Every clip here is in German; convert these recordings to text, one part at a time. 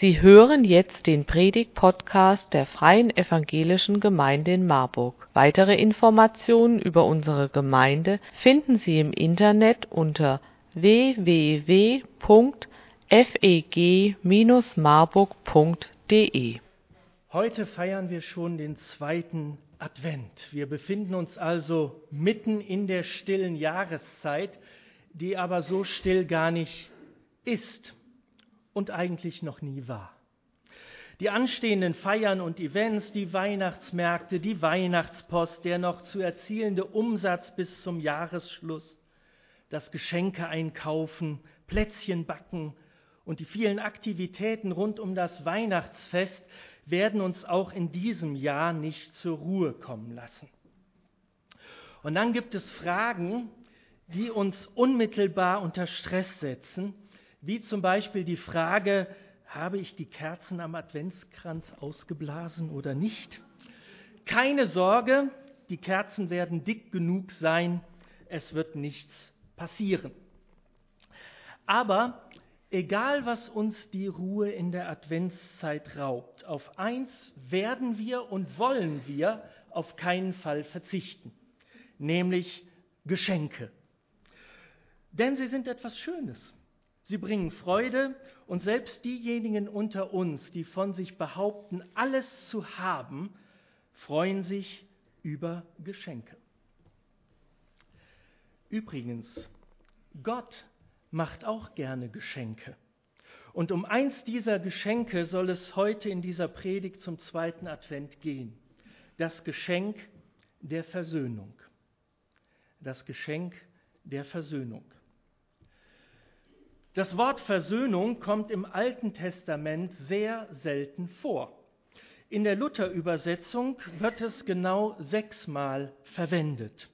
Sie hören jetzt den Predigt-Podcast der Freien Evangelischen Gemeinde in Marburg. Weitere Informationen über unsere Gemeinde finden Sie im Internet unter www.feg-marburg.de. Heute feiern wir schon den zweiten Advent. Wir befinden uns also mitten in der stillen Jahreszeit, die aber so still gar nicht ist und eigentlich noch nie war. Die anstehenden Feiern und Events, die Weihnachtsmärkte, die Weihnachtspost, der noch zu erzielende Umsatz bis zum Jahresschluss, das Geschenke einkaufen, Plätzchen backen und die vielen Aktivitäten rund um das Weihnachtsfest werden uns auch in diesem Jahr nicht zur Ruhe kommen lassen. Und dann gibt es Fragen, die uns unmittelbar unter Stress setzen wie zum Beispiel die Frage, habe ich die Kerzen am Adventskranz ausgeblasen oder nicht? Keine Sorge, die Kerzen werden dick genug sein, es wird nichts passieren. Aber egal, was uns die Ruhe in der Adventszeit raubt, auf eins werden wir und wollen wir auf keinen Fall verzichten, nämlich Geschenke. Denn sie sind etwas Schönes. Sie bringen Freude und selbst diejenigen unter uns, die von sich behaupten, alles zu haben, freuen sich über Geschenke. Übrigens, Gott macht auch gerne Geschenke. Und um eins dieser Geschenke soll es heute in dieser Predigt zum zweiten Advent gehen. Das Geschenk der Versöhnung. Das Geschenk der Versöhnung. Das Wort Versöhnung kommt im Alten Testament sehr selten vor. In der Luther-Übersetzung wird es genau sechsmal verwendet.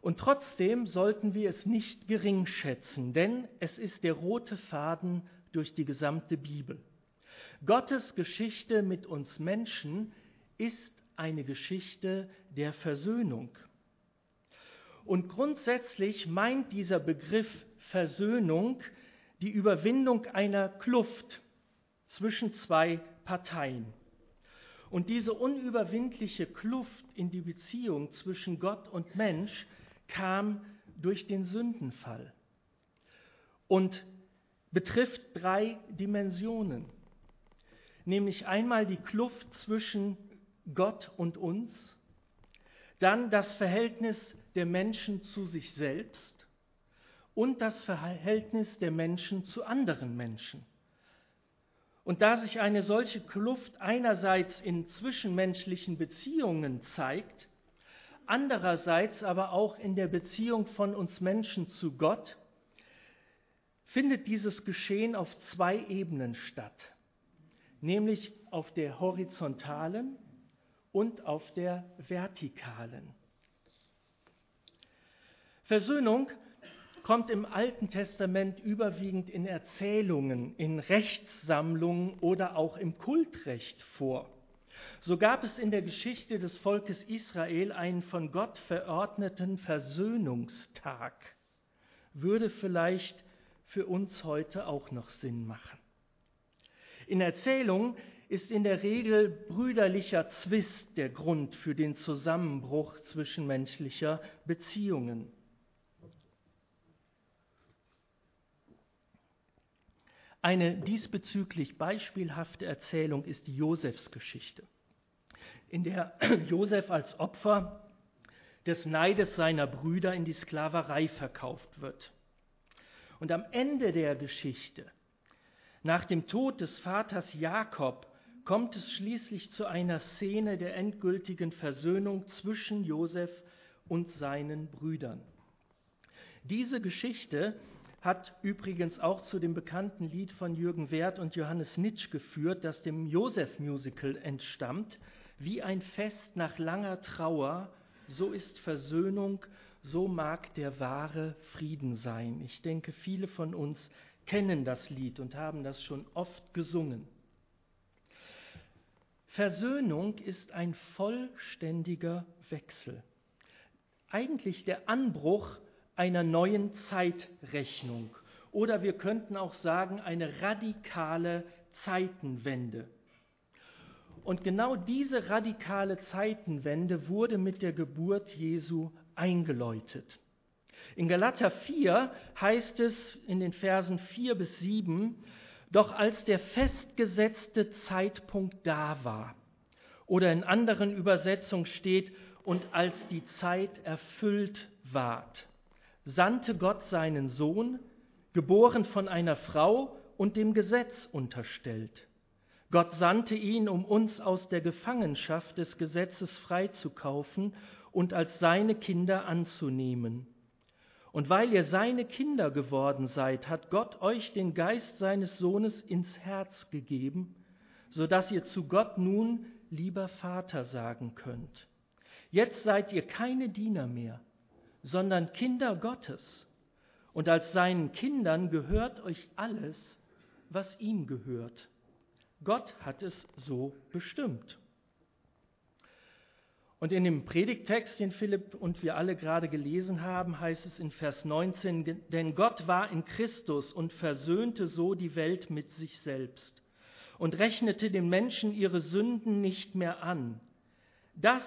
Und trotzdem sollten wir es nicht gering schätzen, denn es ist der rote Faden durch die gesamte Bibel. Gottes Geschichte mit uns Menschen ist eine Geschichte der Versöhnung. Und grundsätzlich meint dieser Begriff Versöhnung die Überwindung einer Kluft zwischen zwei Parteien. Und diese unüberwindliche Kluft in die Beziehung zwischen Gott und Mensch kam durch den Sündenfall und betrifft drei Dimensionen, nämlich einmal die Kluft zwischen Gott und uns, dann das Verhältnis der Menschen zu sich selbst und das Verhältnis der Menschen zu anderen Menschen. Und da sich eine solche Kluft einerseits in zwischenmenschlichen Beziehungen zeigt, andererseits aber auch in der Beziehung von uns Menschen zu Gott, findet dieses Geschehen auf zwei Ebenen statt, nämlich auf der horizontalen und auf der vertikalen. Versöhnung kommt im Alten Testament überwiegend in Erzählungen, in Rechtssammlungen oder auch im Kultrecht vor. So gab es in der Geschichte des Volkes Israel einen von Gott verordneten Versöhnungstag. Würde vielleicht für uns heute auch noch Sinn machen. In Erzählungen ist in der Regel brüderlicher Zwist der Grund für den Zusammenbruch zwischenmenschlicher Beziehungen. Eine diesbezüglich beispielhafte Erzählung ist die Josefsgeschichte, in der Josef als Opfer des Neides seiner Brüder in die Sklaverei verkauft wird. Und am Ende der Geschichte, nach dem Tod des Vaters Jakob, kommt es schließlich zu einer Szene der endgültigen Versöhnung zwischen Josef und seinen Brüdern. Diese Geschichte hat übrigens auch zu dem bekannten Lied von Jürgen Werth und Johannes Nitsch geführt, das dem Josef-Musical entstammt. Wie ein Fest nach langer Trauer, so ist Versöhnung, so mag der wahre Frieden sein. Ich denke, viele von uns kennen das Lied und haben das schon oft gesungen. Versöhnung ist ein vollständiger Wechsel. Eigentlich der Anbruch einer neuen Zeitrechnung. Oder wir könnten auch sagen, eine radikale Zeitenwende. Und genau diese radikale Zeitenwende wurde mit der Geburt Jesu eingeläutet. In Galater 4 heißt es in den Versen 4 bis 7, doch als der festgesetzte Zeitpunkt da war, oder in anderen Übersetzungen steht, und als die Zeit erfüllt ward, sandte Gott seinen Sohn, geboren von einer Frau und dem Gesetz unterstellt. Gott sandte ihn, um uns aus der Gefangenschaft des Gesetzes freizukaufen und als seine Kinder anzunehmen. Und weil ihr seine Kinder geworden seid, hat Gott euch den Geist seines Sohnes ins Herz gegeben, so dass ihr zu Gott nun lieber Vater sagen könnt. Jetzt seid ihr keine Diener mehr, sondern Kinder Gottes. Und als seinen Kindern gehört euch alles, was ihm gehört. Gott hat es so bestimmt. Und in dem Predigtext, den Philipp und wir alle gerade gelesen haben, heißt es in Vers 19, denn Gott war in Christus und versöhnte so die Welt mit sich selbst und rechnete den Menschen ihre Sünden nicht mehr an. Das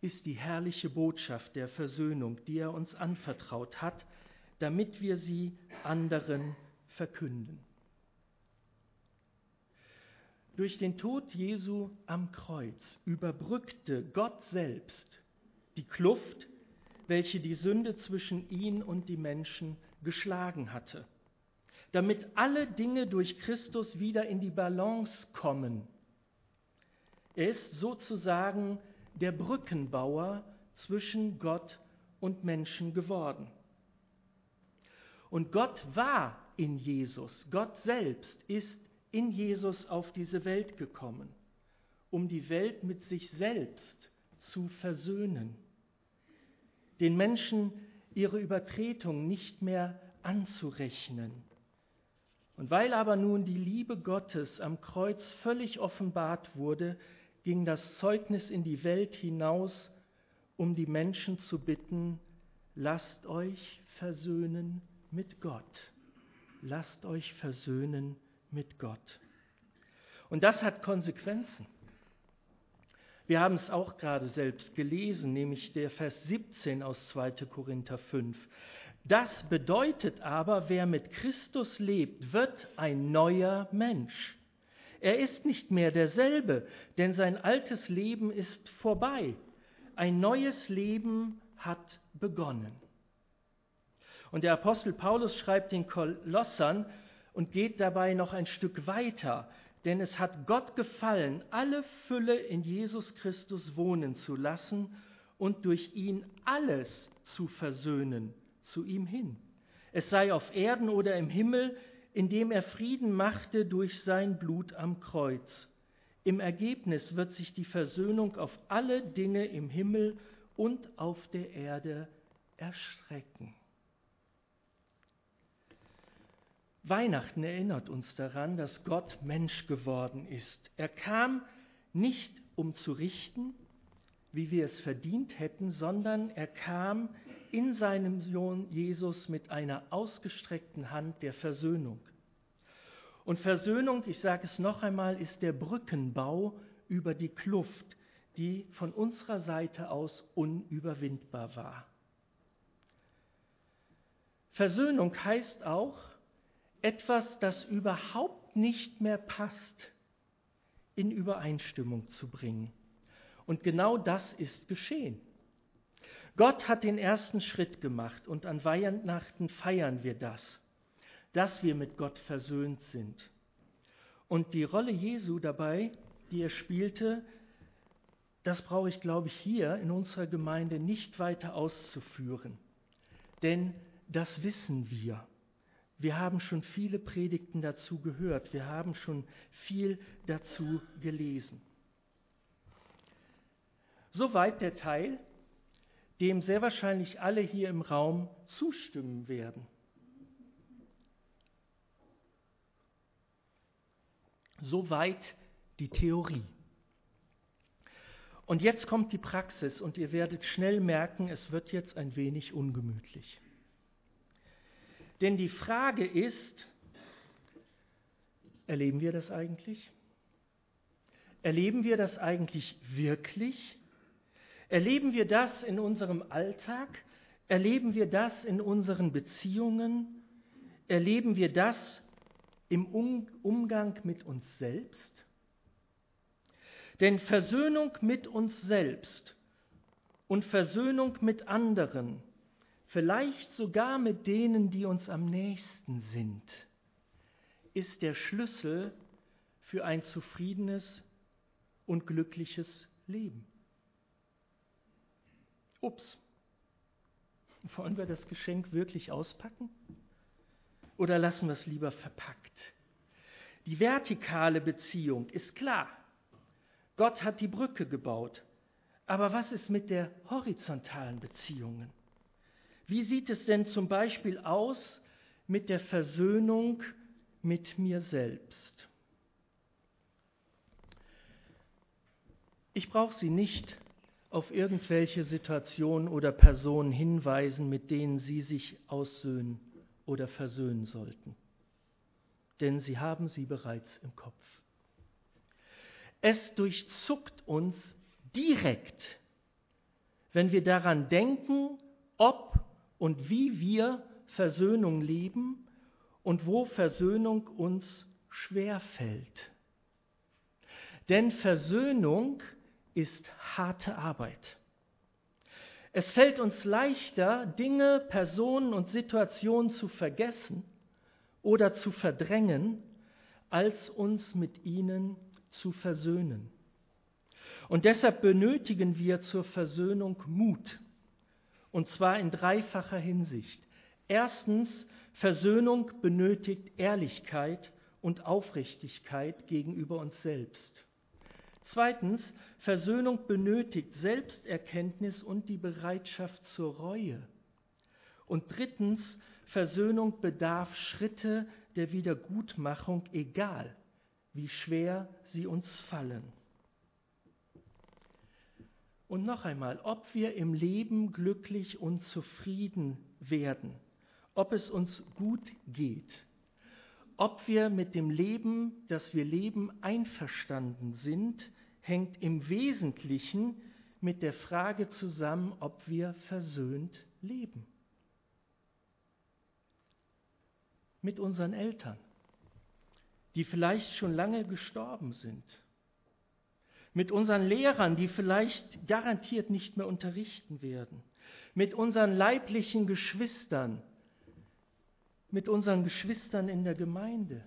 ist die herrliche Botschaft der Versöhnung, die er uns anvertraut hat, damit wir sie anderen verkünden. Durch den Tod Jesu am Kreuz überbrückte Gott selbst die Kluft, welche die Sünde zwischen ihn und die Menschen geschlagen hatte, damit alle Dinge durch Christus wieder in die Balance kommen. Er ist sozusagen der Brückenbauer zwischen Gott und Menschen geworden. Und Gott war in Jesus, Gott selbst ist in Jesus auf diese Welt gekommen, um die Welt mit sich selbst zu versöhnen, den Menschen ihre Übertretung nicht mehr anzurechnen. Und weil aber nun die Liebe Gottes am Kreuz völlig offenbart wurde, ging das Zeugnis in die Welt hinaus, um die Menschen zu bitten, lasst euch versöhnen mit Gott. Lasst euch versöhnen mit Gott. Und das hat Konsequenzen. Wir haben es auch gerade selbst gelesen, nämlich der Vers 17 aus 2. Korinther 5. Das bedeutet aber, wer mit Christus lebt, wird ein neuer Mensch. Er ist nicht mehr derselbe, denn sein altes Leben ist vorbei. Ein neues Leben hat begonnen. Und der Apostel Paulus schreibt den Kolossern, und geht dabei noch ein Stück weiter, denn es hat Gott gefallen, alle Fülle in Jesus Christus wohnen zu lassen und durch ihn alles zu versöhnen zu ihm hin. Es sei auf Erden oder im Himmel, indem er Frieden machte durch sein Blut am Kreuz. Im Ergebnis wird sich die Versöhnung auf alle Dinge im Himmel und auf der Erde erstrecken. Weihnachten erinnert uns daran, dass Gott Mensch geworden ist. Er kam nicht, um zu richten, wie wir es verdient hätten, sondern er kam in seinem Sohn Jesus mit einer ausgestreckten Hand der Versöhnung. Und Versöhnung, ich sage es noch einmal, ist der Brückenbau über die Kluft, die von unserer Seite aus unüberwindbar war. Versöhnung heißt auch, etwas, das überhaupt nicht mehr passt, in Übereinstimmung zu bringen. Und genau das ist geschehen. Gott hat den ersten Schritt gemacht und an Weihnachten feiern wir das, dass wir mit Gott versöhnt sind. Und die Rolle Jesu dabei, die er spielte, das brauche ich, glaube ich, hier in unserer Gemeinde nicht weiter auszuführen. Denn das wissen wir. Wir haben schon viele Predigten dazu gehört, wir haben schon viel dazu gelesen. Soweit der Teil, dem sehr wahrscheinlich alle hier im Raum zustimmen werden. Soweit die Theorie. Und jetzt kommt die Praxis und ihr werdet schnell merken, es wird jetzt ein wenig ungemütlich. Denn die Frage ist, Erleben wir das eigentlich? Erleben wir das eigentlich wirklich? Erleben wir das in unserem Alltag? Erleben wir das in unseren Beziehungen? Erleben wir das im Umgang mit uns selbst? Denn Versöhnung mit uns selbst und Versöhnung mit anderen, vielleicht sogar mit denen, die uns am nächsten sind, ist der Schlüssel für ein zufriedenes und glückliches Leben. Ups, wollen wir das Geschenk wirklich auspacken? Oder lassen wir es lieber verpackt? Die vertikale Beziehung ist klar. Gott hat die Brücke gebaut. Aber was ist mit der horizontalen Beziehungen? Wie sieht es denn zum Beispiel aus mit der Versöhnung mit mir selbst? Ich brauche Sie nicht auf irgendwelche Situationen oder Personen hinweisen, mit denen Sie sich aussöhnen oder versöhnen sollten. Denn Sie haben sie bereits im Kopf. Es durchzuckt uns direkt, wenn wir daran denken, ob und wie wir Versöhnung leben und wo Versöhnung uns schwerfällt. Denn Versöhnung ist harte Arbeit. Es fällt uns leichter, Dinge, Personen und Situationen zu vergessen oder zu verdrängen, als uns mit ihnen zu versöhnen. Und deshalb benötigen wir zur Versöhnung Mut, und zwar in dreifacher Hinsicht. Erstens, Versöhnung benötigt Ehrlichkeit und Aufrichtigkeit gegenüber uns selbst. Zweitens, Versöhnung benötigt Selbsterkenntnis und die Bereitschaft zur Reue. Und drittens, Versöhnung bedarf Schritte der Wiedergutmachung, egal wie schwer sie uns fallen. Und noch einmal, ob wir im Leben glücklich und zufrieden werden, ob es uns gut geht, ob wir mit dem Leben, das wir leben, einverstanden sind, hängt im Wesentlichen mit der Frage zusammen, ob wir versöhnt leben. Mit unseren Eltern, die vielleicht schon lange gestorben sind. Mit unseren Lehrern, die vielleicht garantiert nicht mehr unterrichten werden. Mit unseren leiblichen Geschwistern. Mit unseren Geschwistern in der Gemeinde.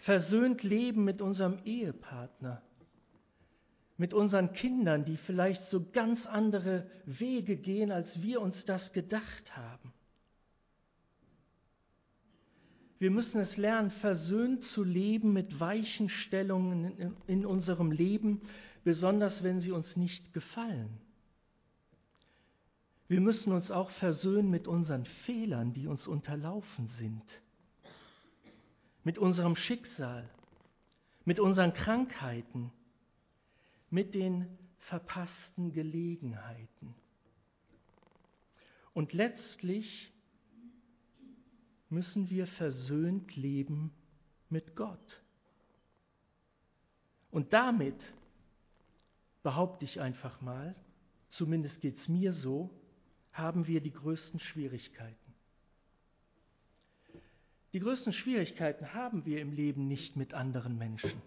Versöhnt leben mit unserem Ehepartner mit unseren Kindern, die vielleicht so ganz andere Wege gehen, als wir uns das gedacht haben. Wir müssen es lernen, versöhnt zu leben mit weichen Stellungen in unserem Leben, besonders wenn sie uns nicht gefallen. Wir müssen uns auch versöhnen mit unseren Fehlern, die uns unterlaufen sind, mit unserem Schicksal, mit unseren Krankheiten, mit den verpassten Gelegenheiten. Und letztlich müssen wir versöhnt leben mit Gott. Und damit, behaupte ich einfach mal, zumindest geht es mir so, haben wir die größten Schwierigkeiten. Die größten Schwierigkeiten haben wir im Leben nicht mit anderen Menschen,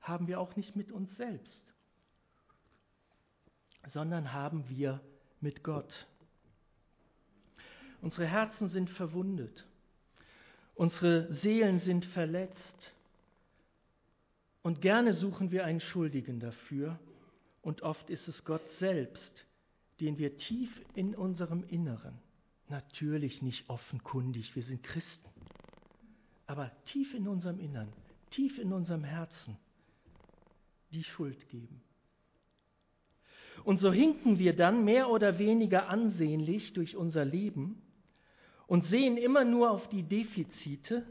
haben wir auch nicht mit uns selbst sondern haben wir mit Gott. Unsere Herzen sind verwundet, unsere Seelen sind verletzt und gerne suchen wir einen Schuldigen dafür und oft ist es Gott selbst, den wir tief in unserem Inneren, natürlich nicht offenkundig, wir sind Christen, aber tief in unserem Innern, tief in unserem Herzen die Schuld geben. Und so hinken wir dann mehr oder weniger ansehnlich durch unser Leben und sehen immer nur auf die Defizite.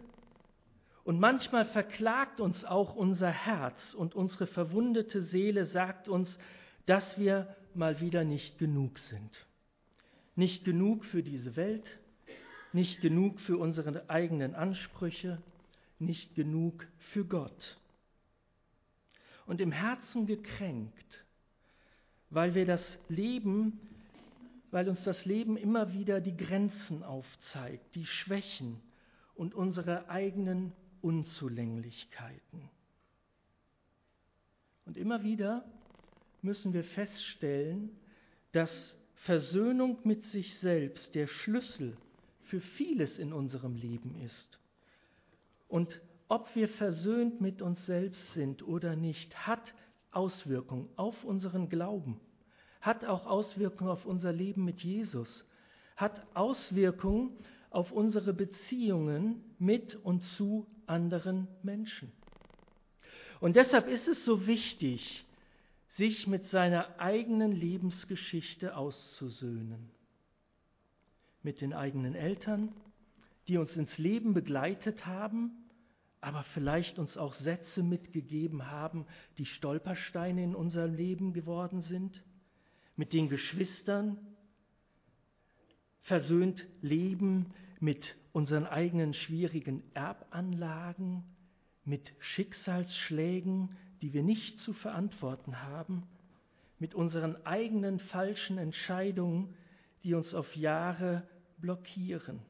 Und manchmal verklagt uns auch unser Herz und unsere verwundete Seele sagt uns, dass wir mal wieder nicht genug sind. Nicht genug für diese Welt, nicht genug für unsere eigenen Ansprüche, nicht genug für Gott. Und im Herzen gekränkt, weil wir das Leben, weil uns das Leben immer wieder die Grenzen aufzeigt, die Schwächen und unsere eigenen Unzulänglichkeiten. Und immer wieder müssen wir feststellen, dass Versöhnung mit sich selbst der Schlüssel für vieles in unserem Leben ist. Und ob wir versöhnt mit uns selbst sind oder nicht, hat Auswirkungen auf unseren Glauben, hat auch Auswirkungen auf unser Leben mit Jesus, hat Auswirkungen auf unsere Beziehungen mit und zu anderen Menschen. Und deshalb ist es so wichtig, sich mit seiner eigenen Lebensgeschichte auszusöhnen. Mit den eigenen Eltern, die uns ins Leben begleitet haben, aber vielleicht uns auch Sätze mitgegeben haben, die Stolpersteine in unserem Leben geworden sind. Mit den Geschwistern versöhnt leben mit unseren eigenen schwierigen Erbanlagen, mit Schicksalsschlägen, die wir nicht zu verantworten haben, mit unseren eigenen falschen Entscheidungen, die uns auf Jahre blockieren.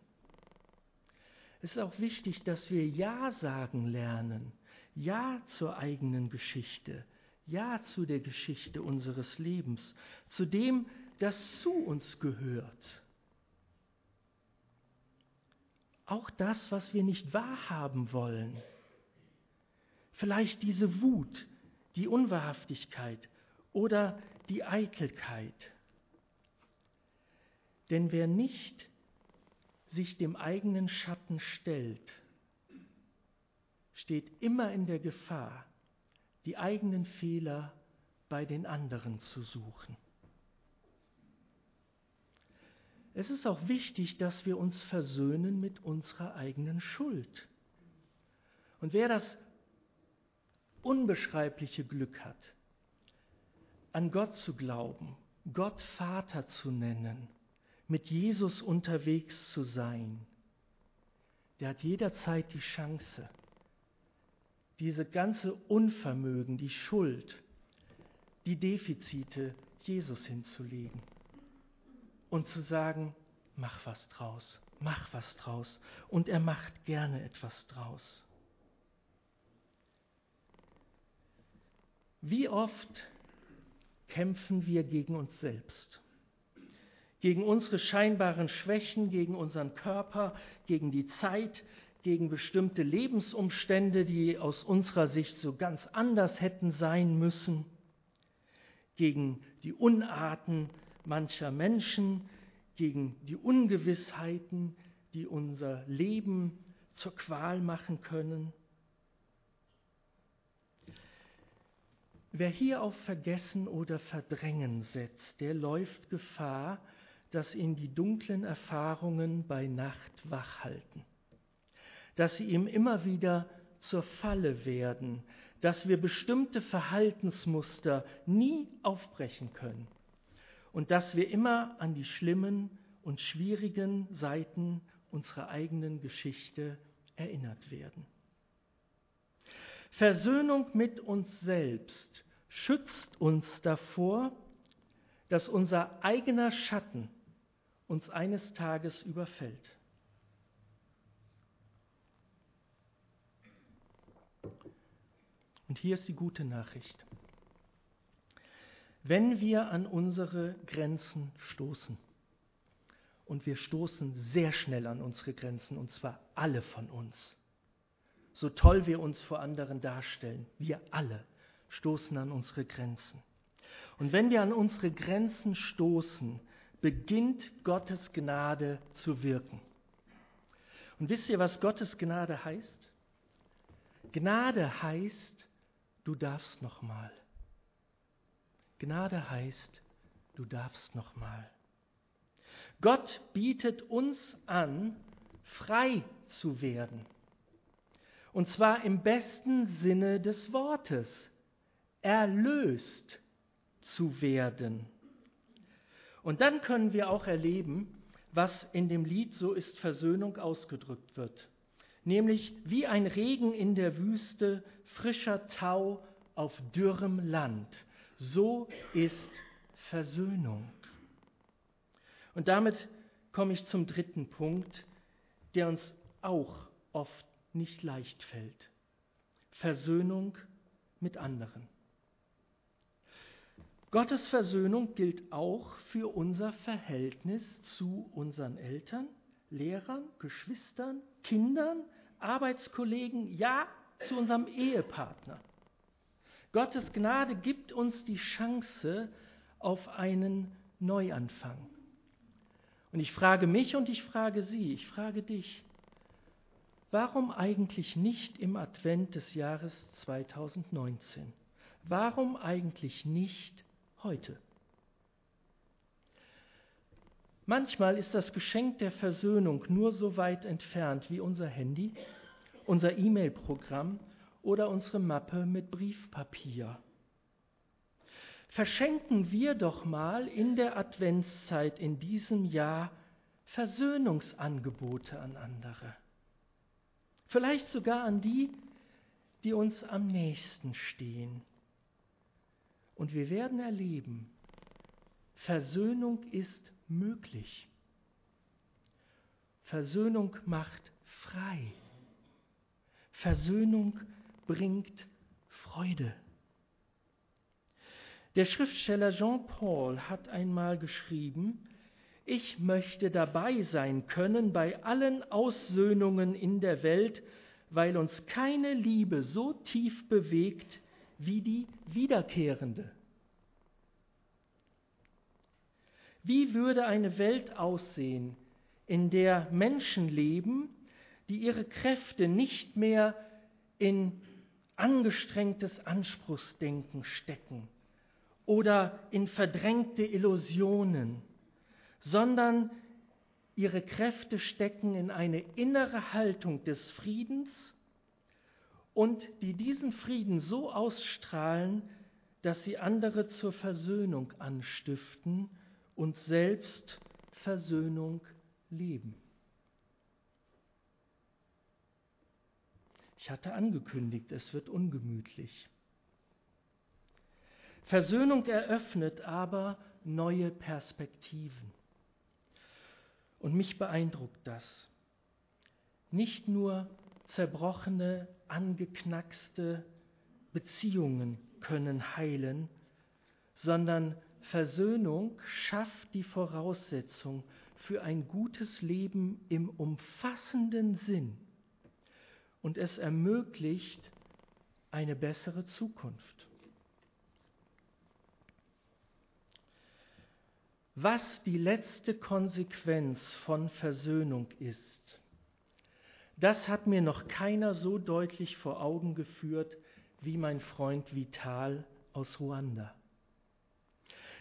Es ist auch wichtig, dass wir Ja sagen lernen, Ja zur eigenen Geschichte, Ja zu der Geschichte unseres Lebens, zu dem, das zu uns gehört. Auch das, was wir nicht wahrhaben wollen, Vielleicht diese Wut, die Unwahrhaftigkeit oder die Eitelkeit. Denn wer nicht sich dem eigenen Schatten stellt, steht immer in der Gefahr, die eigenen Fehler bei den anderen zu suchen. Es ist auch wichtig, dass wir uns versöhnen mit unserer eigenen Schuld. Und wer das unbeschreibliche Glück hat, an Gott zu glauben, Gott Vater zu nennen, mit Jesus unterwegs zu sein, der hat jederzeit die Chance, diese ganze Unvermögen, die Schuld, die Defizite Jesus hinzulegen und zu sagen, mach was draus, mach was draus. Und er macht gerne etwas draus. Wie oft kämpfen wir gegen uns selbst? Gegen unsere scheinbaren Schwächen, gegen unseren Körper, gegen die Zeit, gegen bestimmte Lebensumstände, die aus unserer Sicht so ganz anders hätten sein müssen, gegen die Unarten mancher Menschen, gegen die Ungewissheiten, die unser Leben zur Qual machen können. Wer hier auf Vergessen oder Verdrängen setzt, der läuft Gefahr, dass ihn die dunklen Erfahrungen bei Nacht wach halten, dass sie ihm immer wieder zur Falle werden, dass wir bestimmte Verhaltensmuster nie aufbrechen können. Und dass wir immer an die schlimmen und schwierigen Seiten unserer eigenen Geschichte erinnert werden. Versöhnung mit uns selbst schützt uns davor, dass unser eigener Schatten uns eines Tages überfällt. Und hier ist die gute Nachricht. Wenn wir an unsere Grenzen stoßen, und wir stoßen sehr schnell an unsere Grenzen, und zwar alle von uns, so toll wir uns vor anderen darstellen, wir alle stoßen an unsere Grenzen. Und wenn wir an unsere Grenzen stoßen, beginnt Gottes Gnade zu wirken. Und wisst ihr, was Gottes Gnade heißt? Gnade heißt, du darfst noch mal. Gnade heißt, du darfst noch mal. Gott bietet uns an, frei zu werden. Und zwar im besten Sinne des Wortes erlöst zu werden. Und dann können wir auch erleben, was in dem Lied So ist Versöhnung ausgedrückt wird. nämlich wie ein Regen in der Wüste, frischer Tau auf dürrem Land. So ist Versöhnung. Und damit komme ich zum dritten Punkt, der uns auch oft nicht leicht fällt. Versöhnung mit anderen. Gottes Versöhnung gilt auch für unser Verhältnis zu unseren Eltern, Lehrern, Geschwistern, Kindern, Arbeitskollegen, ja zu unserem Ehepartner. Gottes Gnade gibt uns die Chance auf einen Neuanfang. Und ich frage mich und ich frage Sie, ich frage dich, warum eigentlich nicht im Advent des Jahres 2019? Warum eigentlich nicht heute. Manchmal ist das Geschenk der Versöhnung nur so weit entfernt wie unser Handy, unser E-Mail-Programm oder unsere Mappe mit Briefpapier. Verschenken wir doch mal in der Adventszeit in diesem Jahr Versöhnungsangebote an andere. Vielleicht sogar an die, die uns am nächsten stehen. Und wir werden erleben, Versöhnung ist möglich. Versöhnung macht frei. Versöhnung bringt Freude. Der Schriftsteller Jean Paul hat einmal geschrieben, ich möchte dabei sein können bei allen Aussöhnungen in der Welt, weil uns keine Liebe so tief bewegt wie die wiederkehrende. Wie würde eine Welt aussehen, in der Menschen leben, die ihre Kräfte nicht mehr in angestrengtes Anspruchsdenken stecken oder in verdrängte Illusionen, sondern ihre Kräfte stecken in eine innere Haltung des Friedens und die diesen Frieden so ausstrahlen, dass sie andere zur Versöhnung anstiften und selbst Versöhnung leben. Ich hatte angekündigt, es wird ungemütlich. Versöhnung eröffnet aber neue Perspektiven. Und mich beeindruckt das. Nicht nur zerbrochene, angeknackste Beziehungen können heilen, sondern Versöhnung schafft die Voraussetzung für ein gutes Leben im umfassenden Sinn und es ermöglicht eine bessere Zukunft. Was die letzte Konsequenz von Versöhnung ist, das hat mir noch keiner so deutlich vor Augen geführt wie mein Freund Vital aus Ruanda.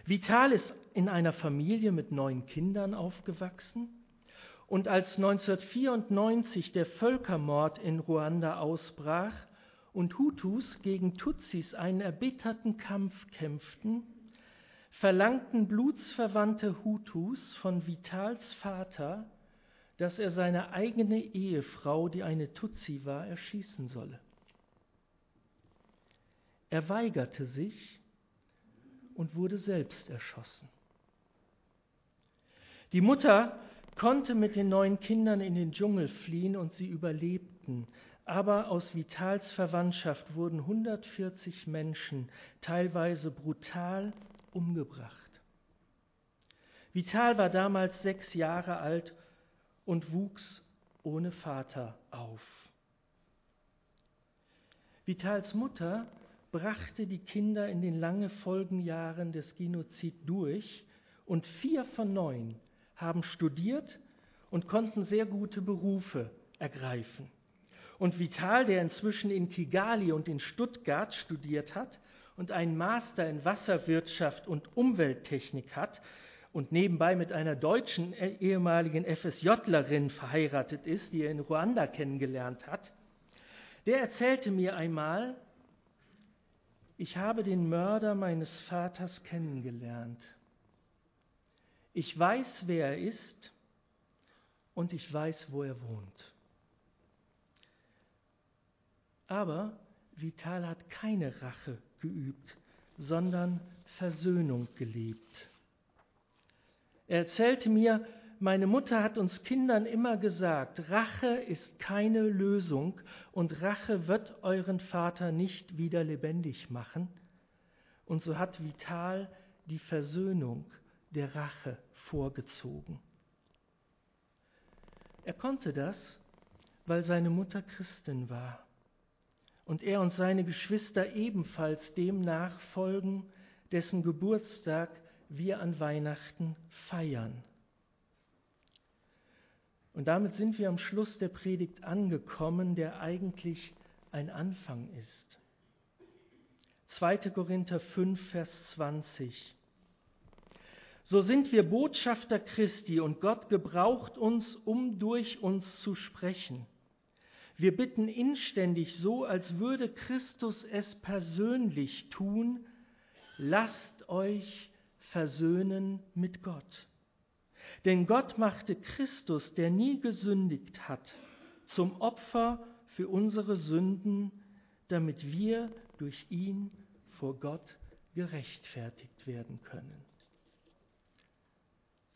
Vital ist in einer Familie mit neun Kindern aufgewachsen und als 1994 der Völkermord in Ruanda ausbrach und Hutus gegen Tutsis einen erbitterten Kampf kämpften, verlangten blutsverwandte Hutus von Vitals Vater, dass er seine eigene Ehefrau, die eine Tutsi war, erschießen solle. Er weigerte sich und wurde selbst erschossen. Die Mutter konnte mit den neun Kindern in den Dschungel fliehen und sie überlebten. Aber aus Vitals Verwandtschaft wurden 140 Menschen teilweise brutal umgebracht. Vital war damals sechs Jahre alt und wuchs ohne Vater auf. Vitals Mutter brachte die Kinder in den lange Folgenjahren des Genozid durch und vier von neun haben studiert und konnten sehr gute Berufe ergreifen. Und Vital, der inzwischen in Kigali und in Stuttgart studiert hat und einen Master in Wasserwirtschaft und Umwelttechnik hat, und nebenbei mit einer deutschen äh, ehemaligen FSJlerin verheiratet ist, die er in Ruanda kennengelernt hat, der erzählte mir einmal, ich habe den Mörder meines Vaters kennengelernt. Ich weiß, wer er ist und ich weiß, wo er wohnt. Aber Vital hat keine Rache geübt, sondern Versöhnung gelebt. Er erzählte mir, meine Mutter hat uns Kindern immer gesagt, Rache ist keine Lösung und Rache wird euren Vater nicht wieder lebendig machen. Und so hat Vital die Versöhnung der Rache vorgezogen. Er konnte das, weil seine Mutter Christin war und er und seine Geschwister ebenfalls dem nachfolgen, dessen Geburtstag wir an Weihnachten feiern. Und damit sind wir am Schluss der Predigt angekommen, der eigentlich ein Anfang ist. 2. Korinther 5, Vers 20. So sind wir Botschafter Christi und Gott gebraucht uns, um durch uns zu sprechen. Wir bitten inständig so, als würde Christus es persönlich tun, lasst euch versöhnen mit Gott. Denn Gott machte Christus, der nie gesündigt hat, zum Opfer für unsere Sünden, damit wir durch ihn vor Gott gerechtfertigt werden können.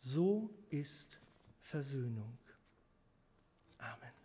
So ist Versöhnung. Amen.